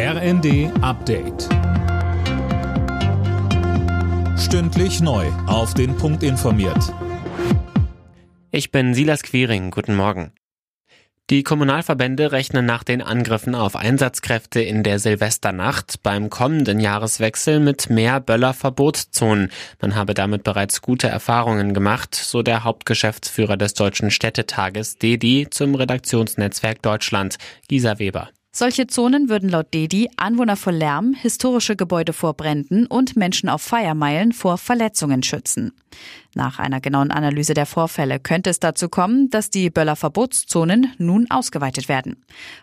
RND Update. Stündlich neu. Auf den Punkt informiert. Ich bin Silas Quiring. Guten Morgen. Die Kommunalverbände rechnen nach den Angriffen auf Einsatzkräfte in der Silvesternacht beim kommenden Jahreswechsel mit mehr Böller-Verbotszonen. Man habe damit bereits gute Erfahrungen gemacht, so der Hauptgeschäftsführer des Deutschen Städtetages DEDI zum Redaktionsnetzwerk Deutschland, Gisa Weber. Solche Zonen würden laut DEDI Anwohner vor Lärm, historische Gebäude vor Bränden und Menschen auf Feiermeilen vor Verletzungen schützen. Nach einer genauen Analyse der Vorfälle könnte es dazu kommen, dass die Böller-Verbotszonen nun ausgeweitet werden.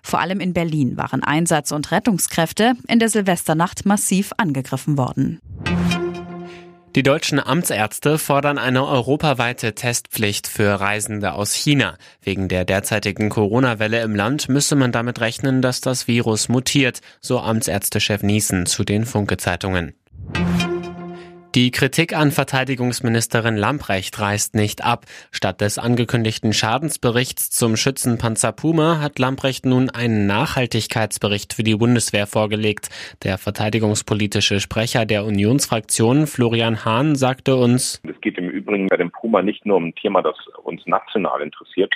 Vor allem in Berlin waren Einsatz- und Rettungskräfte in der Silvesternacht massiv angegriffen worden. Die deutschen Amtsärzte fordern eine europaweite Testpflicht für Reisende aus China. Wegen der derzeitigen Corona-Welle im Land müsse man damit rechnen, dass das Virus mutiert, so Amtsärztechef Niesen zu den Funke-Zeitungen. Die Kritik an Verteidigungsministerin Lamprecht reißt nicht ab. Statt des angekündigten Schadensberichts zum Schützenpanzer Puma hat Lamprecht nun einen Nachhaltigkeitsbericht für die Bundeswehr vorgelegt. Der verteidigungspolitische Sprecher der Unionsfraktion, Florian Hahn, sagte uns, Es geht im Übrigen bei dem Puma nicht nur um ein Thema, das uns national interessiert,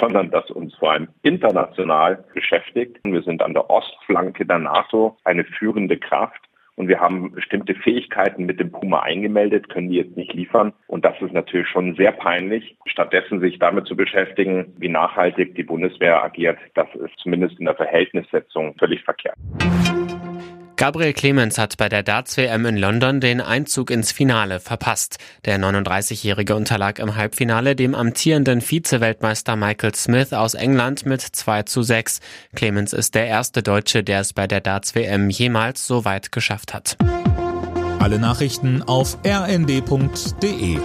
sondern das uns vor allem international beschäftigt. Wir sind an der Ostflanke der NATO eine führende Kraft und wir haben bestimmte Fähigkeiten mit dem Puma eingemeldet, können die jetzt nicht liefern. Und das ist natürlich schon sehr peinlich. Stattdessen sich damit zu beschäftigen, wie nachhaltig die Bundeswehr agiert, das ist zumindest in der Verhältnissetzung völlig verkehrt. Gabriel Clemens hat bei der Darts-WM in London den Einzug ins Finale verpasst. Der 39-Jährige unterlag im Halbfinale dem amtierenden Vize-Weltmeister Michael Smith aus England mit 2 zu 6. Clemens ist der erste Deutsche, der es bei der Darts-WM jemals so weit geschafft hat. Alle Nachrichten auf rnd.de